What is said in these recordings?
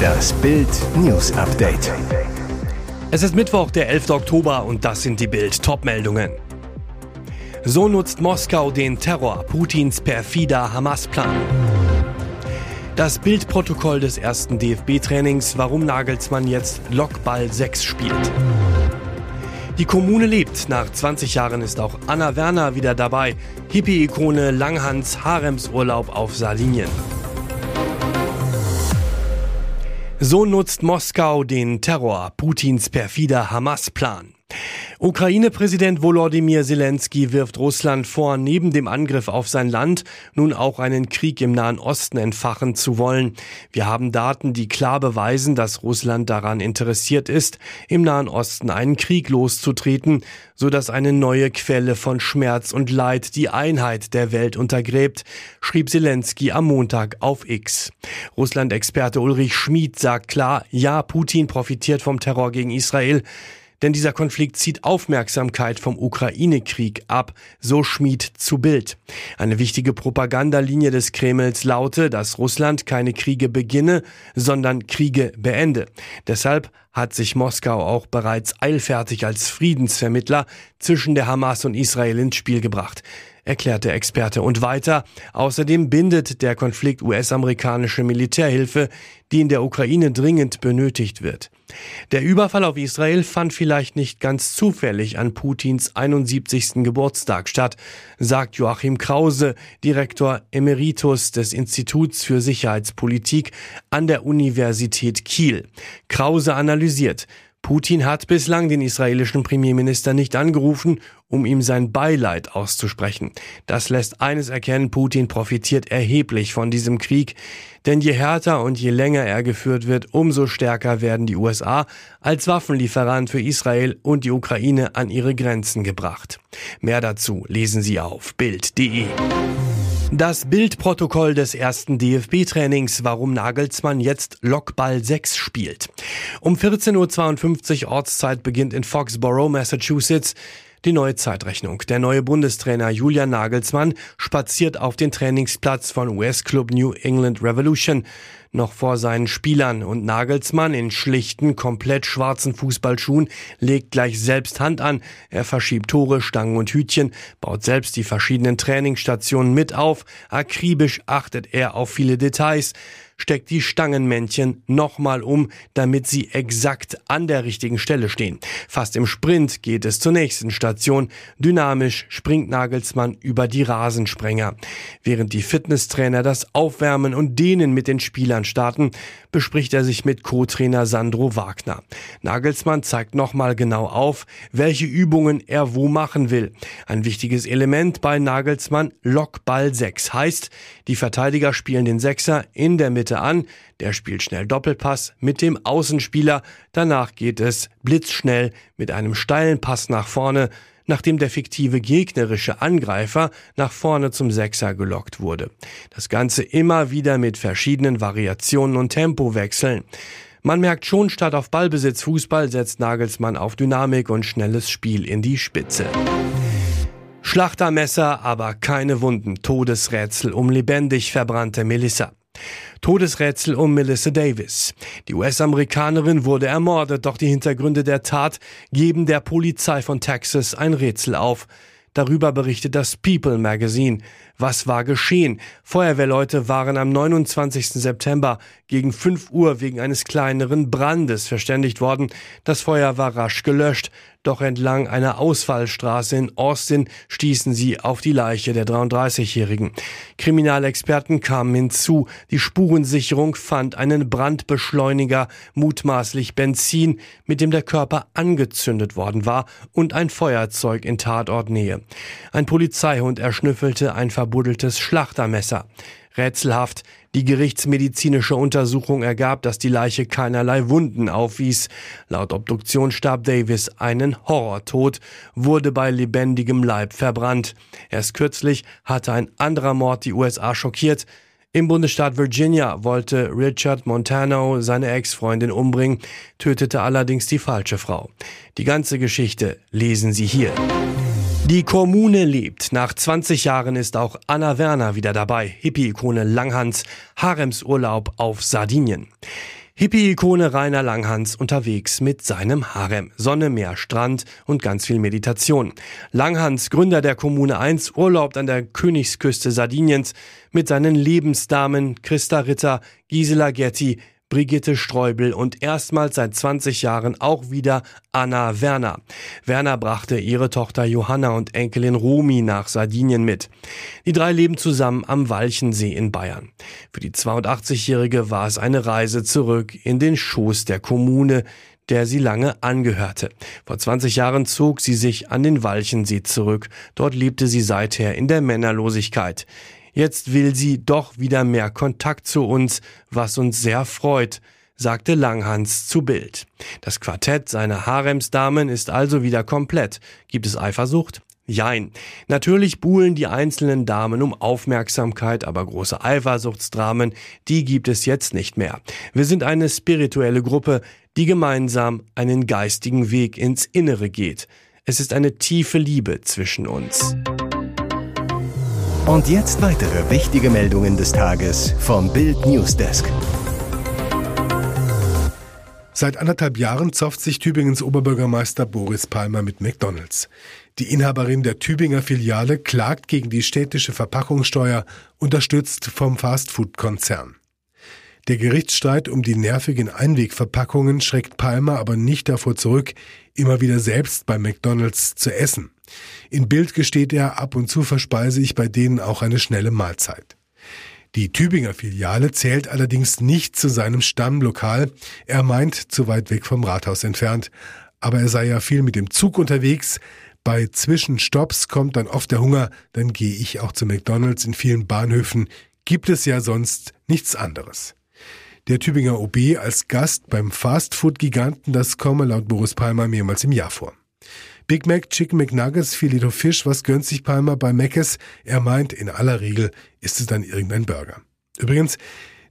Das Bild News Update. Es ist Mittwoch, der 11. Oktober und das sind die Bild Topmeldungen. So nutzt Moskau den Terror Putins perfider Hamas-Plan. Das Bildprotokoll des ersten DFB-Trainings, warum Nagelsmann jetzt Lockball 6 spielt. Die Kommune lebt. Nach 20 Jahren ist auch Anna Werner wieder dabei. Hippie-Ikone Langhans Haremsurlaub auf Sardinien. So nutzt Moskau den Terror, Putins perfider Hamas-Plan. Ukraine-Präsident Volodymyr Zelensky wirft Russland vor, neben dem Angriff auf sein Land nun auch einen Krieg im Nahen Osten entfachen zu wollen. Wir haben Daten, die klar beweisen, dass Russland daran interessiert ist, im Nahen Osten einen Krieg loszutreten, so dass eine neue Quelle von Schmerz und Leid die Einheit der Welt untergräbt, schrieb Zelensky am Montag auf X. Russland-Experte Ulrich Schmid sagt klar, ja, Putin profitiert vom Terror gegen Israel, denn dieser Konflikt zieht Aufmerksamkeit vom Ukraine-Krieg ab, so Schmied zu Bild. Eine wichtige Propagandalinie des Kremls laute, dass Russland keine Kriege beginne, sondern Kriege beende. Deshalb hat sich Moskau auch bereits eilfertig als Friedensvermittler zwischen der Hamas und Israel ins Spiel gebracht erklärt der Experte. Und weiter, außerdem bindet der Konflikt US-amerikanische Militärhilfe, die in der Ukraine dringend benötigt wird. Der Überfall auf Israel fand vielleicht nicht ganz zufällig an Putins 71. Geburtstag statt, sagt Joachim Krause, Direktor Emeritus des Instituts für Sicherheitspolitik an der Universität Kiel. Krause analysiert, Putin hat bislang den israelischen Premierminister nicht angerufen, um ihm sein Beileid auszusprechen. Das lässt eines erkennen, Putin profitiert erheblich von diesem Krieg, denn je härter und je länger er geführt wird, umso stärker werden die USA als Waffenlieferant für Israel und die Ukraine an ihre Grenzen gebracht. Mehr dazu lesen Sie auf Bild.de. Das Bildprotokoll des ersten DFB-Trainings, warum Nagelsmann jetzt Lockball 6 spielt. Um 14.52 Uhr Ortszeit beginnt in Foxborough, Massachusetts, die neue Zeitrechnung. Der neue Bundestrainer Julian Nagelsmann spaziert auf den Trainingsplatz von US-Club New England Revolution noch vor seinen Spielern und Nagelsmann in schlichten, komplett schwarzen Fußballschuhen legt gleich selbst Hand an. Er verschiebt Tore, Stangen und Hütchen, baut selbst die verschiedenen Trainingsstationen mit auf. Akribisch achtet er auf viele Details steckt die Stangenmännchen nochmal um, damit sie exakt an der richtigen Stelle stehen. Fast im Sprint geht es zur nächsten Station. Dynamisch springt Nagelsmann über die Rasensprenger. Während die Fitnesstrainer das Aufwärmen und Dehnen mit den Spielern starten, bespricht er sich mit Co-Trainer Sandro Wagner. Nagelsmann zeigt nochmal genau auf, welche Übungen er wo machen will. Ein wichtiges Element bei Nagelsmann Lockball 6 heißt, die Verteidiger spielen den Sechser in der Mitte Mitte an, der spielt schnell Doppelpass mit dem Außenspieler, danach geht es blitzschnell mit einem steilen Pass nach vorne, nachdem der fiktive gegnerische Angreifer nach vorne zum Sechser gelockt wurde. Das Ganze immer wieder mit verschiedenen Variationen und Tempowechseln. Man merkt schon, statt auf Ballbesitz Fußball setzt Nagelsmann auf Dynamik und schnelles Spiel in die Spitze. Schlachtermesser, aber keine Wunden. Todesrätsel um lebendig verbrannte Melissa. Todesrätsel um Melissa Davis. Die US-Amerikanerin wurde ermordet, doch die Hintergründe der Tat geben der Polizei von Texas ein Rätsel auf. Darüber berichtet das People Magazine. Was war geschehen? Feuerwehrleute waren am 29. September gegen 5 Uhr wegen eines kleineren Brandes verständigt worden. Das Feuer war rasch gelöscht. Doch entlang einer Ausfallstraße in Austin stießen sie auf die Leiche der 33-Jährigen. Kriminalexperten kamen hinzu. Die Spurensicherung fand einen Brandbeschleuniger, mutmaßlich Benzin, mit dem der Körper angezündet worden war und ein Feuerzeug in Tatortnähe. Ein Polizeihund erschnüffelte ein verbuddeltes Schlachtermesser. Rätselhaft, die gerichtsmedizinische Untersuchung ergab, dass die Leiche keinerlei Wunden aufwies. Laut Obduktion starb Davis einen Horrortod, wurde bei lebendigem Leib verbrannt. Erst kürzlich hatte ein anderer Mord die USA schockiert. Im Bundesstaat Virginia wollte Richard Montano seine Ex-Freundin umbringen, tötete allerdings die falsche Frau. Die ganze Geschichte lesen Sie hier. Die Kommune lebt. Nach 20 Jahren ist auch Anna Werner wieder dabei. Hippie-Ikone Langhans, Haremsurlaub auf Sardinien. Hippie-Ikone Rainer Langhans unterwegs mit seinem Harem. Sonne, Meer, Strand und ganz viel Meditation. Langhans, Gründer der Kommune 1, urlaubt an der Königsküste Sardiniens mit seinen Lebensdamen Christa Ritter, Gisela Getty, Brigitte Streubel und erstmals seit 20 Jahren auch wieder Anna Werner. Werner brachte ihre Tochter Johanna und Enkelin Romi nach Sardinien mit. Die drei leben zusammen am Walchensee in Bayern. Für die 82-Jährige war es eine Reise zurück in den Schoß der Kommune, der sie lange angehörte. Vor 20 Jahren zog sie sich an den Walchensee zurück. Dort lebte sie seither in der Männerlosigkeit. Jetzt will sie doch wieder mehr Kontakt zu uns, was uns sehr freut, sagte Langhans zu Bild. Das Quartett seiner Haremsdamen ist also wieder komplett. Gibt es Eifersucht? Jein. Natürlich buhlen die einzelnen Damen um Aufmerksamkeit, aber große Eifersuchtsdramen, die gibt es jetzt nicht mehr. Wir sind eine spirituelle Gruppe, die gemeinsam einen geistigen Weg ins Innere geht. Es ist eine tiefe Liebe zwischen uns. Und jetzt weitere wichtige Meldungen des Tages vom Bild Newsdesk. Seit anderthalb Jahren zofft sich Tübingens Oberbürgermeister Boris Palmer mit McDonalds. Die Inhaberin der Tübinger Filiale klagt gegen die städtische Verpackungssteuer, unterstützt vom Fastfood-Konzern. Der Gerichtsstreit um die nervigen Einwegverpackungen schreckt Palmer aber nicht davor zurück, immer wieder selbst bei McDonalds zu essen. In Bild gesteht er, ab und zu verspeise ich bei denen auch eine schnelle Mahlzeit. Die Tübinger Filiale zählt allerdings nicht zu seinem Stammlokal. Er meint, zu weit weg vom Rathaus entfernt. Aber er sei ja viel mit dem Zug unterwegs. Bei Zwischenstopps kommt dann oft der Hunger. Dann gehe ich auch zu McDonalds. In vielen Bahnhöfen gibt es ja sonst nichts anderes. Der Tübinger OB als Gast beim Fastfood-Giganten, das komme laut Boris Palmer mehrmals im Jahr vor. Big Mac, Chicken McNuggets, Filet Fisch, was gönnt sich Palmer bei Mc's? Er meint, in aller Regel ist es dann irgendein Burger. Übrigens,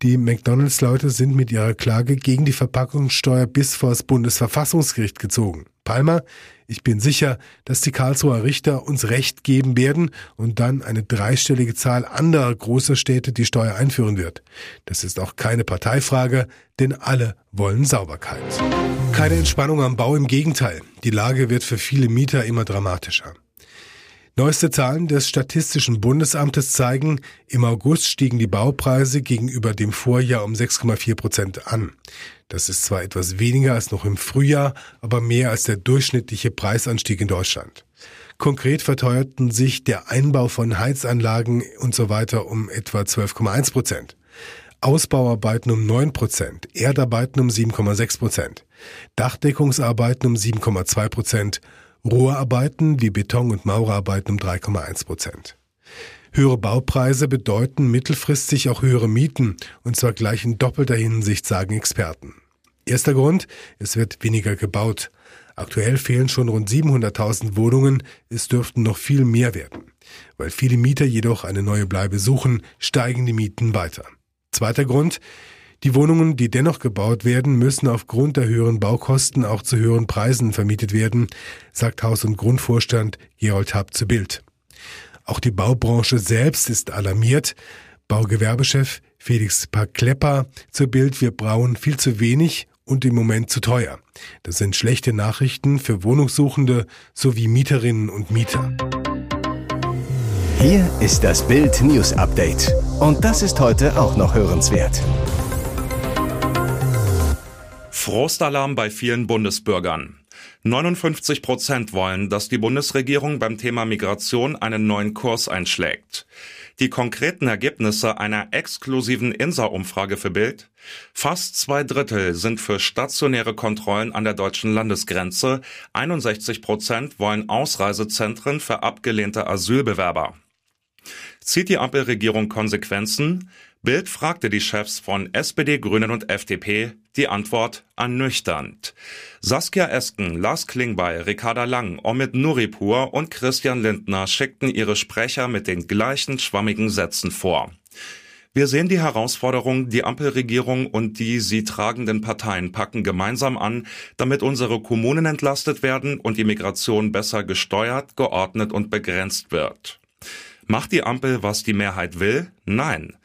die McDonalds-Leute sind mit ihrer Klage gegen die Verpackungssteuer bis vor das Bundesverfassungsgericht gezogen. Palmer, ich bin sicher, dass die Karlsruher Richter uns Recht geben werden und dann eine dreistellige Zahl anderer großer Städte die Steuer einführen wird. Das ist auch keine Parteifrage, denn alle wollen Sauberkeit. Keine Entspannung am Bau, im Gegenteil. Die Lage wird für viele Mieter immer dramatischer. Neueste Zahlen des Statistischen Bundesamtes zeigen, im August stiegen die Baupreise gegenüber dem Vorjahr um 6,4 Prozent an. Das ist zwar etwas weniger als noch im Frühjahr, aber mehr als der durchschnittliche Preisanstieg in Deutschland. Konkret verteuerten sich der Einbau von Heizanlagen und so weiter um etwa 12,1 Prozent. Ausbauarbeiten um 9 Prozent, Erdarbeiten um 7,6 Prozent, Dachdeckungsarbeiten um 7,2 Prozent Rohrarbeiten wie Beton- und Maurerarbeiten um 3,1 Prozent. Höhere Baupreise bedeuten mittelfristig auch höhere Mieten, und zwar gleich in doppelter Hinsicht, sagen Experten. Erster Grund, es wird weniger gebaut. Aktuell fehlen schon rund 700.000 Wohnungen, es dürften noch viel mehr werden. Weil viele Mieter jedoch eine neue Bleibe suchen, steigen die Mieten weiter. Zweiter Grund, die Wohnungen, die dennoch gebaut werden, müssen aufgrund der höheren Baukosten auch zu höheren Preisen vermietet werden, sagt Haus- und Grundvorstand Gerold Happ zu Bild. Auch die Baubranche selbst ist alarmiert. Baugewerbechef Felix Paklepper zu Bild, wir brauen viel zu wenig und im Moment zu teuer. Das sind schlechte Nachrichten für Wohnungssuchende sowie Mieterinnen und Mieter. Hier ist das Bild News Update. Und das ist heute auch noch hörenswert. Frostalarm bei vielen Bundesbürgern. 59 Prozent wollen, dass die Bundesregierung beim Thema Migration einen neuen Kurs einschlägt. Die konkreten Ergebnisse einer exklusiven INSA-Umfrage für Bild? Fast zwei Drittel sind für stationäre Kontrollen an der deutschen Landesgrenze. 61 Prozent wollen Ausreisezentren für abgelehnte Asylbewerber. Zieht die Ampelregierung Konsequenzen? Bild fragte die Chefs von SPD, Grünen und FDP. Die Antwort ernüchternd. Saskia Esken, Lars Klingbeil, Ricarda Lang, Omid Nuripur und Christian Lindner schickten ihre Sprecher mit den gleichen schwammigen Sätzen vor. Wir sehen die Herausforderung, die Ampelregierung und die sie tragenden Parteien packen gemeinsam an, damit unsere Kommunen entlastet werden und die Migration besser gesteuert, geordnet und begrenzt wird. Macht die Ampel, was die Mehrheit will? Nein.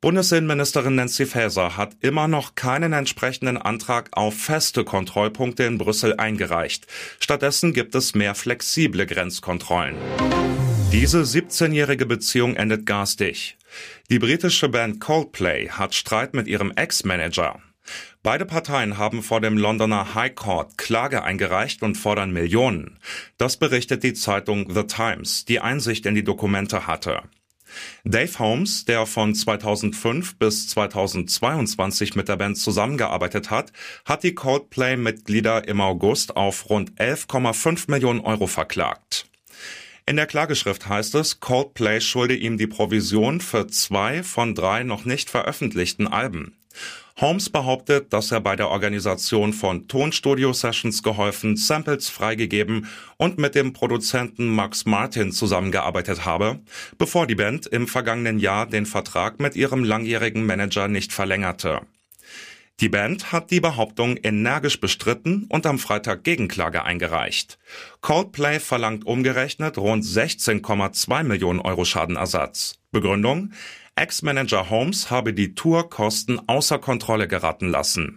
Bundesinnenministerin Nancy Faeser hat immer noch keinen entsprechenden Antrag auf feste Kontrollpunkte in Brüssel eingereicht. Stattdessen gibt es mehr flexible Grenzkontrollen. Diese 17-jährige Beziehung endet garstig. Die britische Band Coldplay hat Streit mit ihrem Ex-Manager. Beide Parteien haben vor dem Londoner High Court Klage eingereicht und fordern Millionen. Das berichtet die Zeitung The Times, die Einsicht in die Dokumente hatte. Dave Holmes, der von 2005 bis 2022 mit der Band zusammengearbeitet hat, hat die Coldplay-Mitglieder im August auf rund 11,5 Millionen Euro verklagt. In der Klageschrift heißt es, Coldplay schulde ihm die Provision für zwei von drei noch nicht veröffentlichten Alben. Holmes behauptet, dass er bei der Organisation von Tonstudio-Sessions geholfen, Samples freigegeben und mit dem Produzenten Max Martin zusammengearbeitet habe, bevor die Band im vergangenen Jahr den Vertrag mit ihrem langjährigen Manager nicht verlängerte. Die Band hat die Behauptung energisch bestritten und am Freitag Gegenklage eingereicht. Coldplay verlangt umgerechnet rund 16,2 Millionen Euro Schadenersatz. Begründung? Ex-Manager Holmes habe die Tourkosten außer Kontrolle geraten lassen.